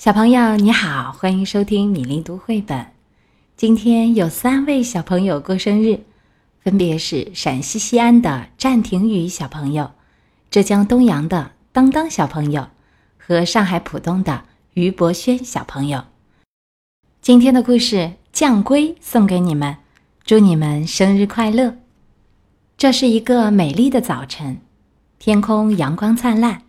小朋友你好，欢迎收听米粒读绘本。今天有三位小朋友过生日，分别是陕西西安的战廷宇小朋友、浙江东阳的当当小朋友和上海浦东的于博轩小朋友。今天的故事《酱龟》送给你们，祝你们生日快乐！这是一个美丽的早晨，天空阳光灿烂，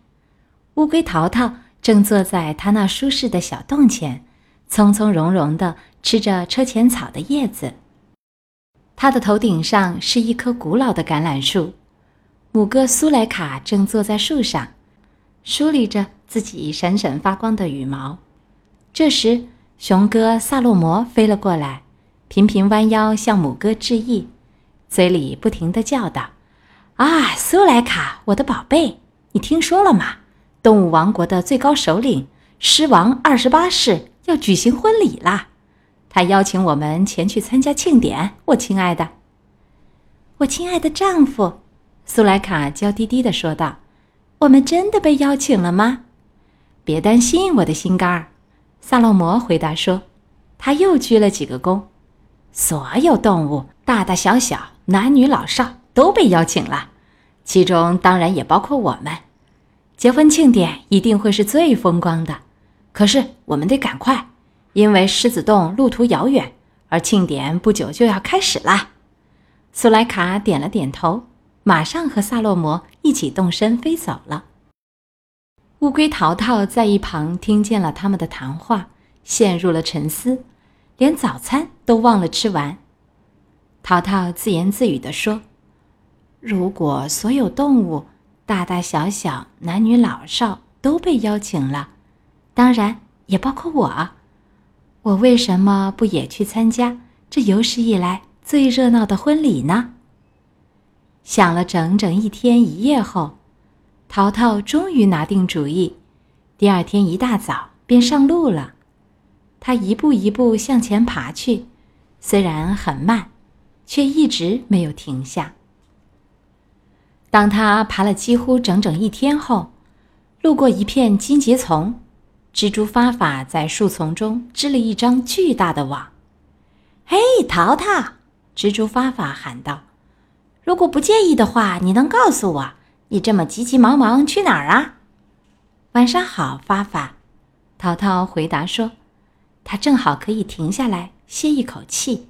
乌龟淘淘。正坐在他那舒适的小洞前，从从容容地吃着车前草的叶子。他的头顶上是一棵古老的橄榄树，母鸽苏莱卡正坐在树上，梳理着自己闪闪发光的羽毛。这时，雄鸽萨洛摩飞了过来，频频弯腰向母鸽致意，嘴里不停地叫道：“啊，苏莱卡，我的宝贝，你听说了吗？”动物王国的最高首领狮王二十八世要举行婚礼啦，他邀请我们前去参加庆典。我亲爱的，我亲爱的丈夫，苏莱卡娇滴滴的说道：“我们真的被邀请了吗？”别担心，我的心肝儿，萨洛摩回答说。他又鞠了几个躬。所有动物，大大小小、男女老少，都被邀请了，其中当然也包括我们。结婚庆典一定会是最风光的，可是我们得赶快，因为狮子洞路途遥远，而庆典不久就要开始啦。苏莱卡点了点头，马上和萨洛摩一起动身飞走了。乌龟淘淘在一旁听见了他们的谈话，陷入了沉思，连早餐都忘了吃完。淘淘自言自语地说：“如果所有动物……”大大小小、男女老少都被邀请了，当然也包括我。我为什么不也去参加这有史以来最热闹的婚礼呢？想了整整一天一夜后，淘淘终于拿定主意。第二天一大早便上路了。他一步一步向前爬去，虽然很慢，却一直没有停下。当他爬了几乎整整一天后，路过一片荆棘丛，蜘蛛发法在树丛中织了一张巨大的网。“嘿，淘淘！”蜘蛛发法喊道，“如果不介意的话，你能告诉我，你这么急急忙忙去哪儿啊？”“晚上好，发法。”淘淘回答说，“他正好可以停下来歇一口气。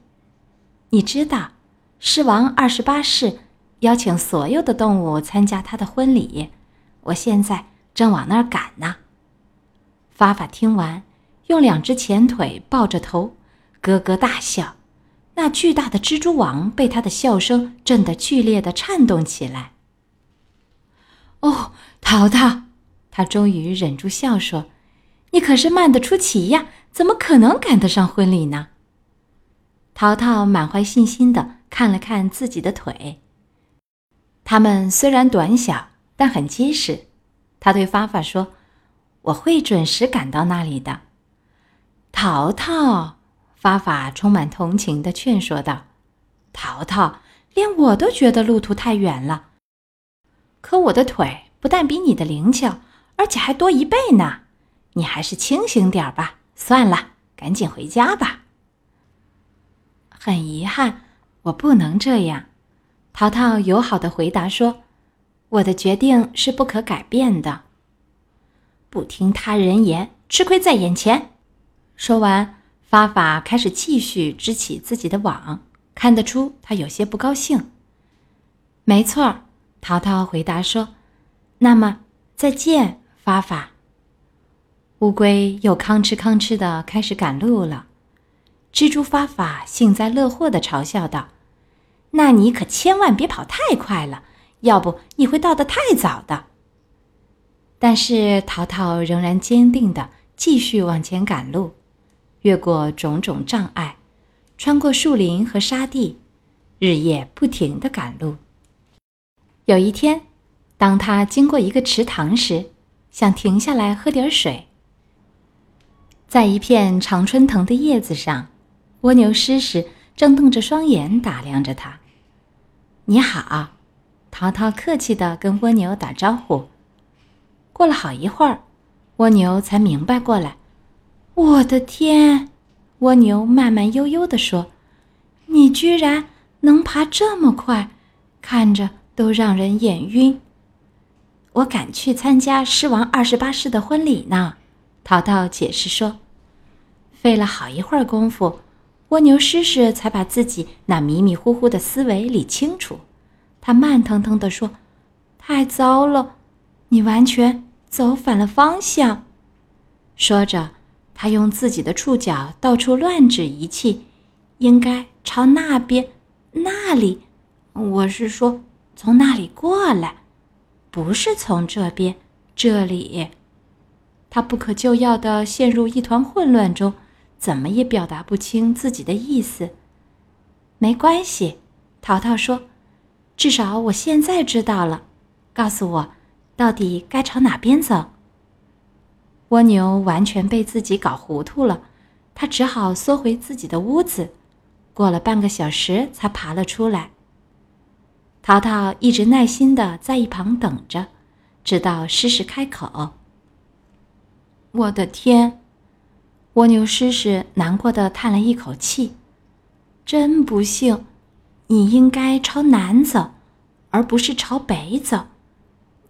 你知道，狮王二十八世。”邀请所有的动物参加他的婚礼，我现在正往那儿赶呢。发发听完，用两只前腿抱着头，咯咯大笑。那巨大的蜘蛛网被他的笑声震得剧烈的颤动起来。哦，淘淘，他终于忍住笑说：“你可是慢得出奇呀，怎么可能赶得上婚礼呢？”淘淘满怀信心的看了看自己的腿。它们虽然短小，但很结实。他对发发说：“我会准时赶到那里的。”淘淘，发发充满同情的劝说道：“淘淘，连我都觉得路途太远了。可我的腿不但比你的灵巧，而且还多一倍呢。你还是清醒点吧。算了，赶紧回家吧。”很遗憾，我不能这样。淘淘友好的回答说：“我的决定是不可改变的。不听他人言，吃亏在眼前。”说完，发发开始继续织起自己的网。看得出他有些不高兴。没错，淘淘回答说：“那么再见，发发。”乌龟又吭哧吭哧的开始赶路了。蜘蛛发发幸灾乐祸的嘲笑道。那你可千万别跑太快了，要不你会到得太早的。但是淘淘仍然坚定的继续往前赶路，越过种种障碍，穿过树林和沙地，日夜不停的赶路。有一天，当他经过一个池塘时，想停下来喝点水。在一片常春藤的叶子上，蜗牛诗诗正瞪着双眼打量着他。你好，淘淘客气的跟蜗牛打招呼。过了好一会儿，蜗牛才明白过来，我的天！蜗牛慢慢悠悠地说：“你居然能爬这么快，看着都让人眼晕。”我赶去参加狮王二十八世的婚礼呢，淘淘解释说。费了好一会儿功夫，蜗牛狮狮才把自己那迷迷糊糊的思维理清楚。他慢腾腾地说：“太糟了，你完全走反了方向。”说着，他用自己的触角到处乱指仪器，应该朝那边、那里。我是说，从那里过来，不是从这边、这里。他不可救药地陷入一团混乱中。怎么也表达不清自己的意思。没关系，淘淘说：“至少我现在知道了。告诉我，到底该朝哪边走？”蜗牛完全被自己搞糊涂了，它只好缩回自己的屋子。过了半个小时，才爬了出来。淘淘一直耐心的在一旁等着，直到诗诗开口：“我的天！”蜗牛狮狮难过的叹了一口气：“真不幸，你应该朝南走，而不是朝北走。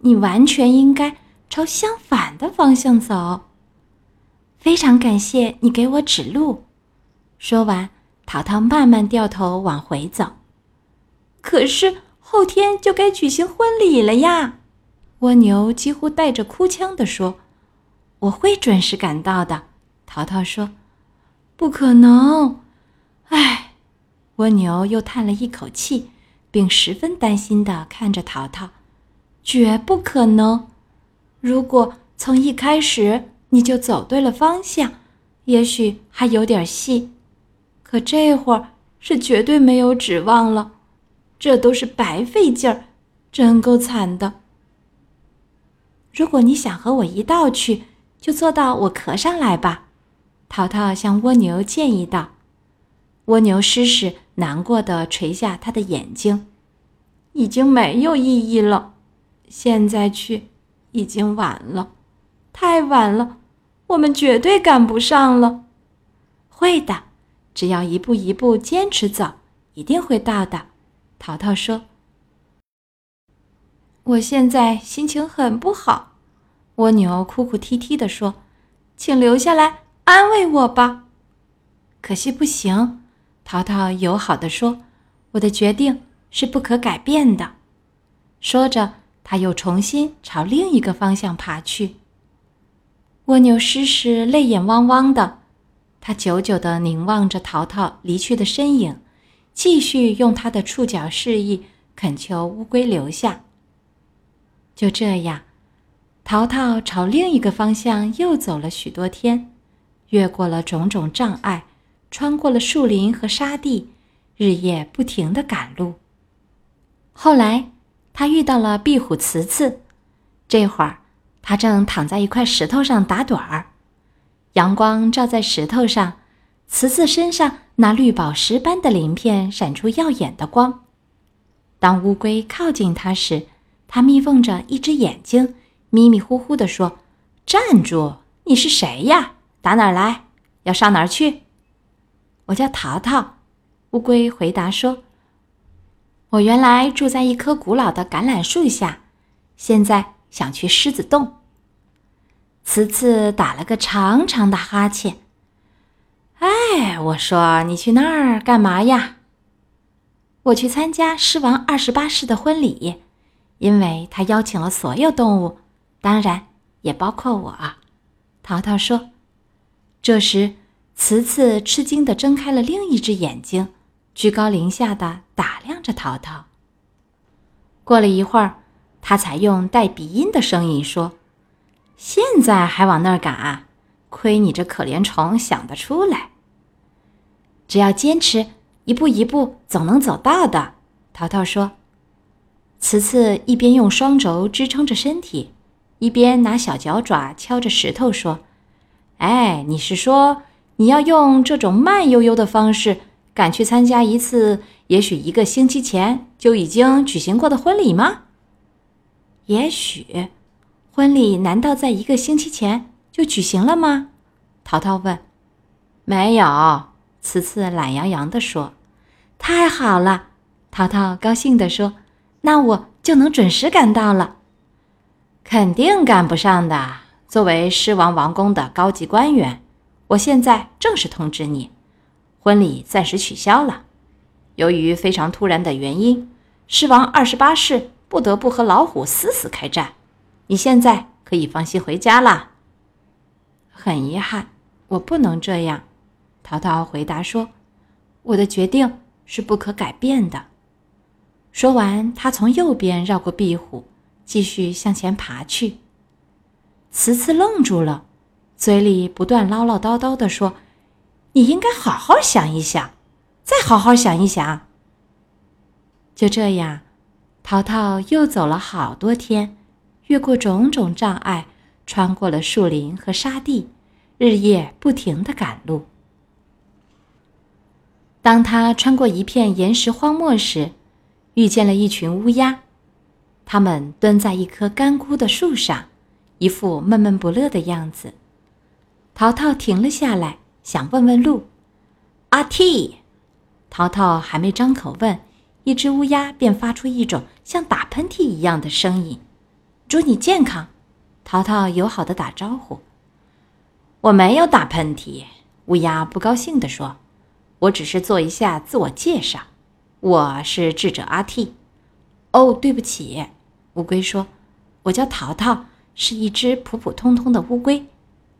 你完全应该朝相反的方向走。”非常感谢你给我指路。说完，淘淘慢慢掉头往回走。可是后天就该举行婚礼了呀！蜗牛几乎带着哭腔的说：“我会准时赶到的。”淘淘说：“不可能！”唉，蜗牛又叹了一口气，并十分担心的看着淘淘：“绝不可能！如果从一开始你就走对了方向，也许还有点戏。可这会儿是绝对没有指望了，这都是白费劲儿，真够惨的。如果你想和我一道去，就坐到我壳上来吧。”淘淘向蜗牛建议道：“蜗牛狮狮难过的垂下他的眼睛，已经没有意义了。现在去已经晚了，太晚了，我们绝对赶不上了。会的，只要一步一步坚持走，一定会到的。”淘淘说：“我现在心情很不好。”蜗牛哭哭啼啼的说：“请留下来。”安慰我吧，可惜不行。淘淘友好的说：“我的决定是不可改变的。”说着，他又重新朝另一个方向爬去。蜗牛狮狮泪眼汪汪的，他久久的凝望着淘淘离去的身影，继续用他的触角示意，恳求乌龟留下。就这样，淘淘朝另一个方向又走了许多天。越过了种种障碍，穿过了树林和沙地，日夜不停的赶路。后来，他遇到了壁虎慈慈，这会儿他正躺在一块石头上打盹儿，阳光照在石头上，慈慈身上那绿宝石般的鳞片闪出耀眼的光。当乌龟靠近它时，它眯缝着一只眼睛，迷迷糊糊地说：“站住！你是谁呀？”打哪儿来？要上哪儿去？我叫淘淘。乌龟回答说：“我原来住在一棵古老的橄榄树下，现在想去狮子洞。”慈慈打了个长长的哈欠。哎，我说你去那儿干嘛呀？我去参加狮王二十八世的婚礼，因为他邀请了所有动物，当然也包括我。淘淘说。这时，慈慈吃惊地睁开了另一只眼睛，居高临下地打量着淘淘。过了一会儿，他才用带鼻音的声音说：“现在还往那儿赶啊？亏你这可怜虫想得出来！只要坚持，一步一步，总能走到的。”淘淘说。慈慈一边用双肘支撑着身体，一边拿小脚爪敲着石头说。哎，你是说你要用这种慢悠悠的方式赶去参加一次也许一个星期前就已经举行过的婚礼吗？也许，婚礼难道在一个星期前就举行了吗？淘淘问。没有，慈慈懒洋洋地说。太好了，淘淘高兴地说。那我就能准时赶到了。肯定赶不上的。作为狮王王宫的高级官员，我现在正式通知你，婚礼暂时取消了。由于非常突然的原因，狮王二十八世不得不和老虎死死开战。你现在可以放心回家啦。很遗憾，我不能这样。淘淘回答说：“我的决定是不可改变的。”说完，他从右边绕过壁虎，继续向前爬去。慈慈愣住了，嘴里不断唠唠叨叨地说：“你应该好好想一想，再好好想一想。”就这样，淘淘又走了好多天，越过种种障碍，穿过了树林和沙地，日夜不停地赶路。当他穿过一片岩石荒漠时，遇见了一群乌鸦，它们蹲在一棵干枯的树上。一副闷闷不乐的样子，淘淘停了下来，想问问路。阿 T，淘淘还没张口问，一只乌鸦便发出一种像打喷嚏一样的声音。祝你健康，淘淘友好的打招呼。我没有打喷嚏，乌鸦不高兴地说：“我只是做一下自我介绍，我是智者阿 T。”哦，对不起，乌龟说：“我叫淘淘。”是一只普普通通的乌龟，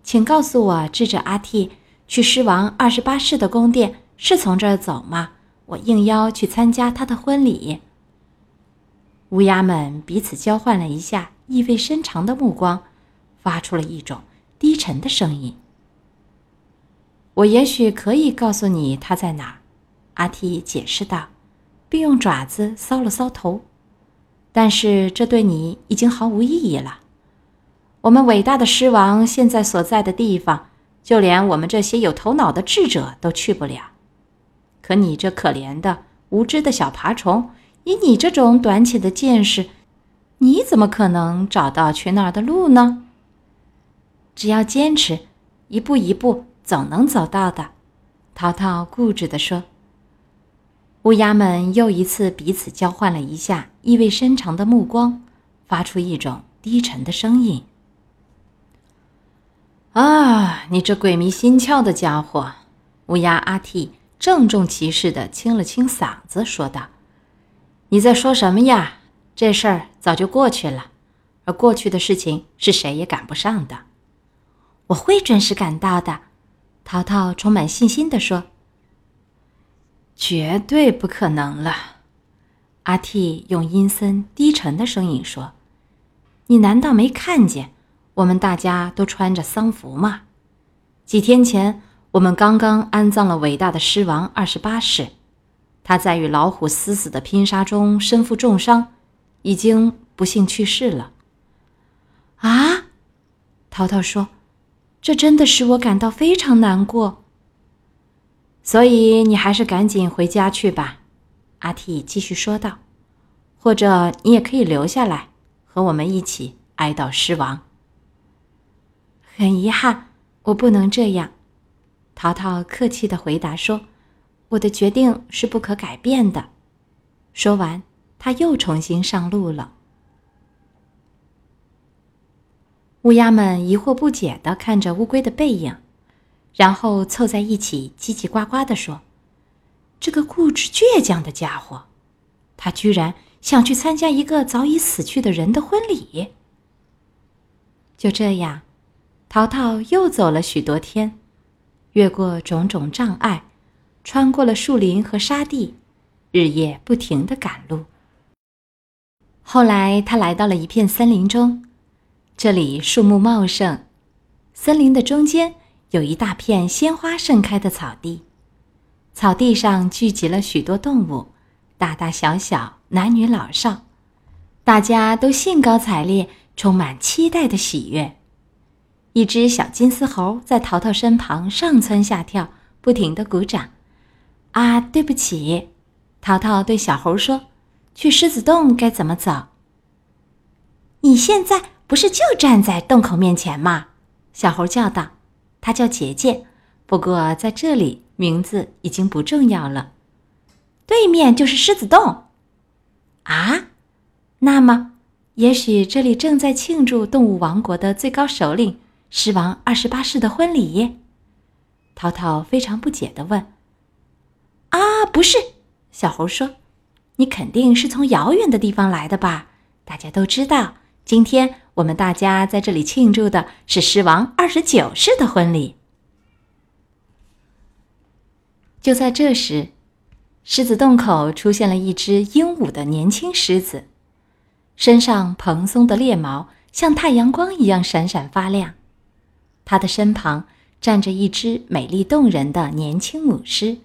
请告诉我，智者阿蒂去狮王二十八世的宫殿是从这儿走吗？我应邀去参加他的婚礼。乌鸦们彼此交换了一下意味深长的目光，发出了一种低沉的声音。我也许可以告诉你他在哪儿，阿蒂解释道，并用爪子搔了搔头。但是这对你已经毫无意义了。我们伟大的狮王现在所在的地方，就连我们这些有头脑的智者都去不了。可你这可怜的无知的小爬虫，以你这种短浅的见识，你怎么可能找到去那儿的路呢？只要坚持，一步一步，总能走到的。淘淘固执地说。乌鸦们又一次彼此交换了一下意味深长的目光，发出一种低沉的声音。啊，你这鬼迷心窍的家伙！乌鸦阿嚏郑重其事地清了清嗓子，说道：“你在说什么呀？这事儿早就过去了，而过去的事情是谁也赶不上的。我会准时赶到的。”淘淘充满信心地说。“绝对不可能了！”阿嚏用阴森低沉的声音说：“你难道没看见？”我们大家都穿着丧服嘛。几天前，我们刚刚安葬了伟大的狮王二十八世，他在与老虎死死的拼杀中身负重伤，已经不幸去世了。啊，淘淘说：“这真的使我感到非常难过。”所以你还是赶紧回家去吧，阿蒂继续说道。或者你也可以留下来，和我们一起哀悼狮王。很遗憾，我不能这样。”淘淘客气的回答说，“我的决定是不可改变的。”说完，他又重新上路了。乌鸦们疑惑不解的看着乌龟的背影，然后凑在一起叽叽呱呱的说：“这个固执倔强的家伙，他居然想去参加一个早已死去的人的婚礼。”就这样。淘淘又走了许多天，越过种种障碍，穿过了树林和沙地，日夜不停的赶路。后来，他来到了一片森林中，这里树木茂盛，森林的中间有一大片鲜花盛开的草地，草地上聚集了许多动物，大大小小，男女老少，大家都兴高采烈，充满期待的喜悦。一只小金丝猴在淘淘身旁上蹿下跳，不停的鼓掌。啊，对不起，淘淘对小猴说：“去狮子洞该怎么走？”你现在不是就站在洞口面前吗？小猴叫道。它叫杰杰，不过在这里名字已经不重要了。对面就是狮子洞。啊，那么，也许这里正在庆祝动物王国的最高首领狮王二十八世的婚礼。淘淘非常不解地问：“啊，不是。”小猴说：“你肯定是从遥远的地方来的吧？大家都知道，今天我们大家在这里庆祝的是狮王二十九世的婚礼。”就在这时。狮子洞口出现了一只英武的年轻狮子，身上蓬松的猎毛像太阳光一样闪闪发亮。它的身旁站着一只美丽动人的年轻母狮。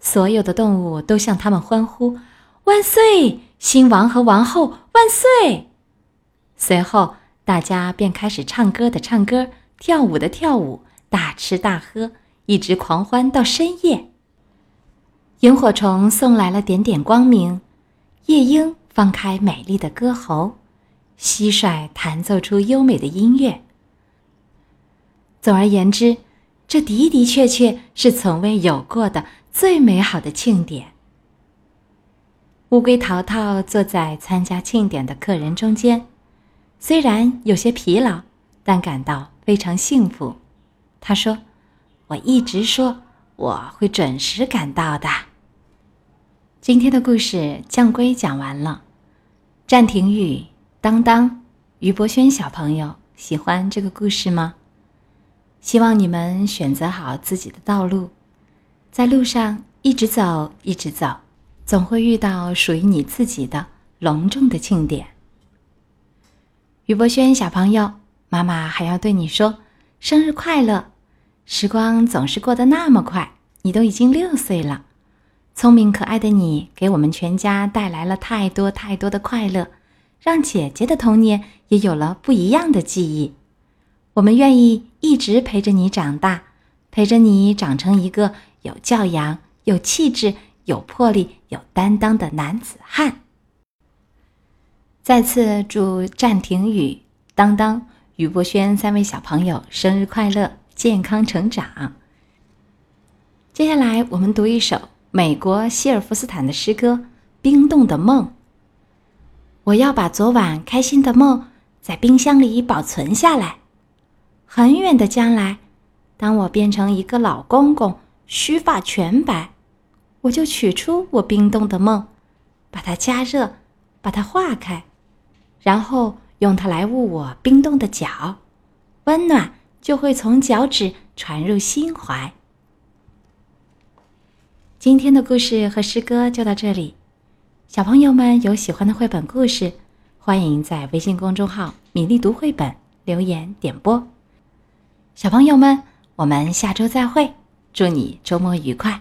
所有的动物都向他们欢呼：“万岁，新王和王后万岁！”随后，大家便开始唱歌的唱歌，跳舞的跳舞，大吃大喝，一直狂欢到深夜。萤火虫送来了点点光明，夜莺放开美丽的歌喉，蟋蟀弹奏出优美的音乐。总而言之，这的的确确是从未有过的最美好的庆典。乌龟淘淘坐在参加庆典的客人中间，虽然有些疲劳，但感到非常幸福。他说：“我一直说我会准时赶到的。”今天的故事《降龟》讲完了，暂停语当当，于博轩小朋友喜欢这个故事吗？希望你们选择好自己的道路，在路上一直走，一直走，总会遇到属于你自己的隆重的庆典。于博轩小朋友，妈妈还要对你说生日快乐！时光总是过得那么快，你都已经六岁了。聪明可爱的你，给我们全家带来了太多太多的快乐，让姐姐的童年也有了不一样的记忆。我们愿意一直陪着你长大，陪着你长成一个有教养、有气质、有魄力、有担当的男子汉。再次祝暂停语、当当、于博轩三位小朋友生日快乐，健康成长。接下来我们读一首。美国希尔夫斯坦的诗歌《冰冻的梦》。我要把昨晚开心的梦在冰箱里保存下来。很远的将来，当我变成一个老公公，须发全白，我就取出我冰冻的梦，把它加热，把它化开，然后用它来捂我冰冻的脚，温暖就会从脚趾传入心怀。今天的故事和诗歌就到这里，小朋友们有喜欢的绘本故事，欢迎在微信公众号“米粒读绘本”留言点播。小朋友们，我们下周再会，祝你周末愉快。